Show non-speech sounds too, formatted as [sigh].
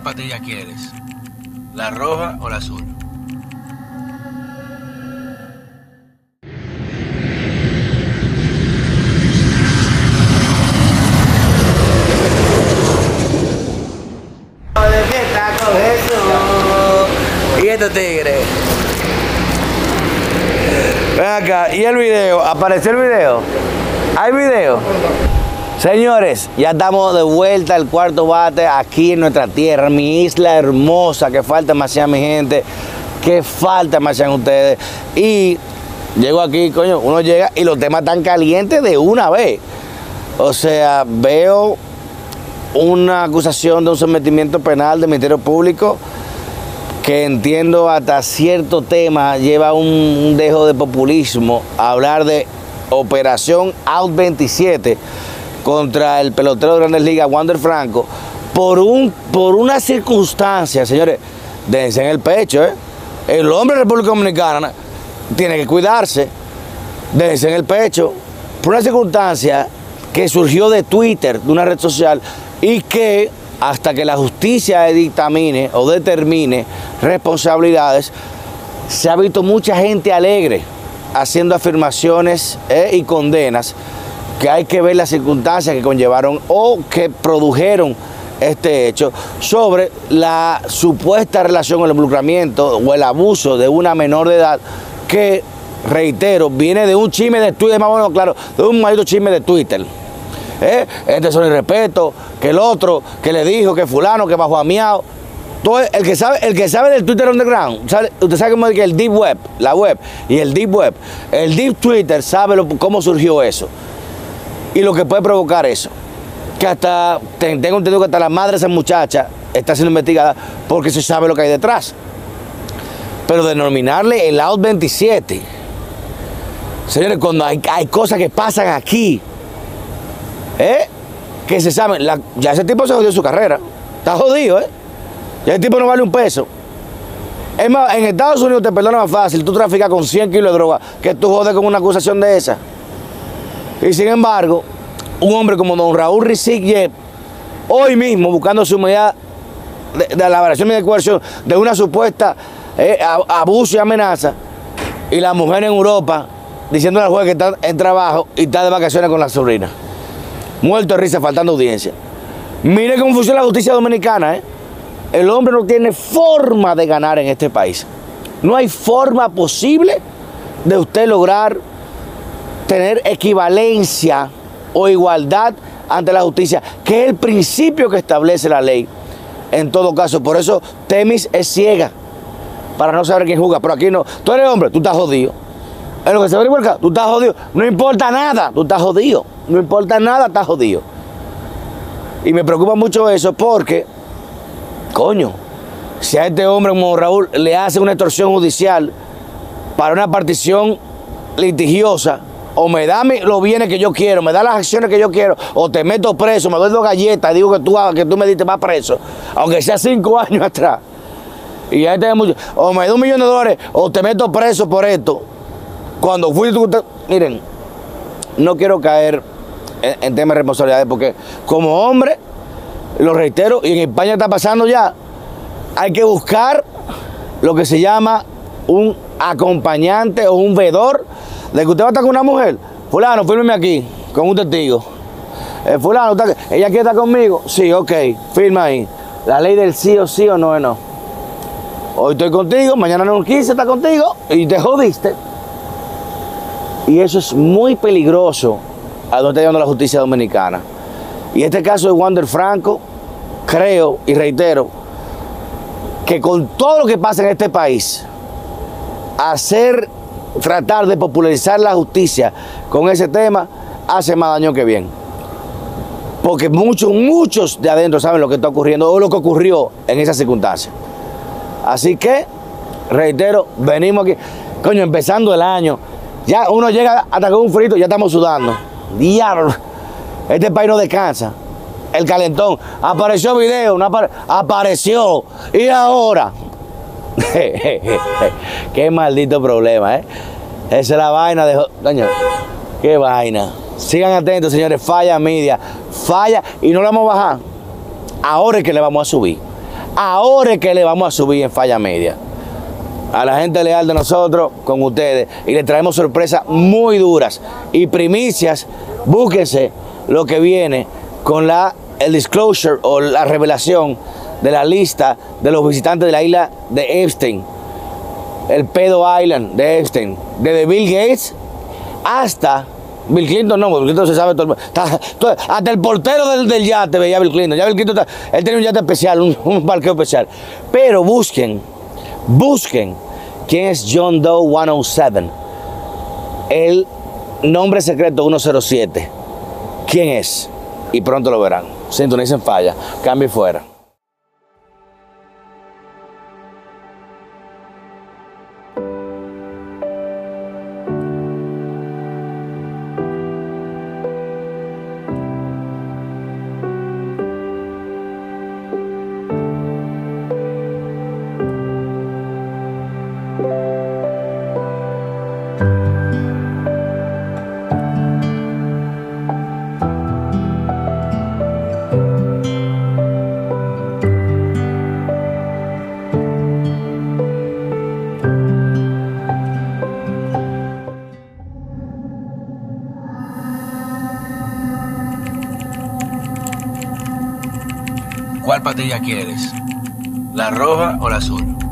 patilla quieres? ¿La roja o la azul? ¿Y este tigre? Ven acá, ¿y el video? ¿Apareció el video? ¿Hay video? Señores, ya estamos de vuelta al cuarto bate aquí en nuestra tierra, mi isla hermosa, que falta demasiada mi gente, que falta demasiado ustedes. Y llego aquí, coño, uno llega y los temas están calientes de una vez. O sea, veo una acusación de un sometimiento penal del Ministerio Público que entiendo hasta cierto tema lleva un, dejo de populismo hablar de Operación Out 27 contra el pelotero de Grandes Ligas, Wander Franco, por, un, por una circunstancia, señores, dense en el pecho, ¿eh? El hombre de República Dominicana tiene que cuidarse, dense en el pecho, por una circunstancia que surgió de Twitter, de una red social, y que hasta que la justicia dictamine o determine responsabilidades, se ha visto mucha gente alegre haciendo afirmaciones eh, y condenas que hay que ver las circunstancias que conllevaron o que produjeron este hecho sobre la supuesta relación, el involucramiento o el abuso de una menor de edad que, reitero, viene de un chisme de Twitter, más bueno, claro, de un maldito chisme de Twitter. ¿Eh? Este son irrespeto, que el otro, que le dijo, que fulano, que bajo a miau. Todo el que sabe, el que sabe del Twitter Underground, usted sabe cómo es que el Deep Web, la web y el Deep Web, el Deep Twitter sabe cómo surgió eso y lo que puede provocar eso. Que hasta, te- tengo entendido que hasta la madre de esa muchacha está siendo investigada porque se sabe lo que hay detrás. Pero denominarle el Out 27, señores, cuando hay, hay cosas que pasan aquí, ¿eh? que se saben, ya ese tipo se jodió su carrera, está jodido, ¿eh? ya el tipo no vale un peso. Es más, en Estados Unidos te perdona más fácil tú traficas con 100 kilos de droga que tú jodes con una acusación de esa. Y sin embargo, un hombre como don Raúl Rizik hoy mismo buscando su medida de, de la variación de coerción de una supuesta eh, abuso y amenaza, y la mujer en Europa diciendo al juez que está en trabajo y está de vacaciones con la sobrina. Muerto de risa, faltando audiencia. Mire cómo funciona la justicia dominicana, ¿eh? El hombre no tiene forma de ganar en este país. No hay forma posible de usted lograr tener equivalencia o igualdad ante la justicia, que es el principio que establece la ley. En todo caso, por eso Temis es ciega, para no saber quién juzga. Pero aquí no. Tú eres hombre, tú estás jodido. En lo que se averigua tú estás jodido. No importa nada, tú estás jodido. No importa nada, estás jodido. Y me preocupa mucho eso porque, coño, si a este hombre como Raúl le hace una extorsión judicial para una partición litigiosa, o me da los bienes que yo quiero, me da las acciones que yo quiero, o te meto preso, me doy dos galletas digo que tú, que tú me diste más preso, aunque sea cinco [laughs] años atrás. Y ahí tenemos, o me da un millón de dólares, o te meto preso por esto. Cuando fui tú, miren, no quiero caer en, en temas de responsabilidades, porque como hombre, lo reitero, y en España está pasando ya, hay que buscar lo que se llama un acompañante o un vedor de que usted va a estar con una mujer. Fulano, fírmeme aquí, con un testigo. Eh, fulano, ¿está- ¿ella quiere estar conmigo? Sí, ok, firma ahí. La ley del sí o sí o no es no. Hoy estoy contigo, mañana no quise estar contigo y te jodiste. Y eso es muy peligroso a donde está llegando la justicia dominicana. Y este caso de Wander Franco, creo y reitero, que con todo lo que pasa en este país, hacer, tratar de popularizar la justicia con ese tema, hace más daño que bien. Porque muchos, muchos de adentro saben lo que está ocurriendo o lo que ocurrió en esa circunstancia. Así que, reitero, venimos aquí, coño, empezando el año, ya uno llega hasta con un frito, ya estamos sudando. Diablo, este país no descansa. El calentón, apareció video, apareció. Y ahora, [laughs] qué maldito problema, ¿eh? Esa es la vaina de... Coño, qué vaina. Sigan atentos, señores, falla media, falla y no la vamos a bajar. Ahora es que le vamos a subir. Ahora es que le vamos a subir en falla media. A la gente leal de nosotros, con ustedes. Y le traemos sorpresas muy duras. Y primicias, búsquense lo que viene con la, el disclosure o la revelación de la lista de los visitantes de la isla de Epstein. El pedo Island de Epstein. Desde Bill Gates hasta Bill Clinton no, Bill Clinton se sabe todo. está- todo- hasta el portero del, del yate veía Bill Clinton. Ya Bill Clinton está- él tiene un yate especial, un, un parqueo especial. Pero busquen, busquen quién es John Doe 107. El nombre secreto 107. ¿Quién es? Y pronto lo verán. Sintonicen falla. Cambio y fuera. ¿Cuál patilla quieres? ¿La roja o la azul?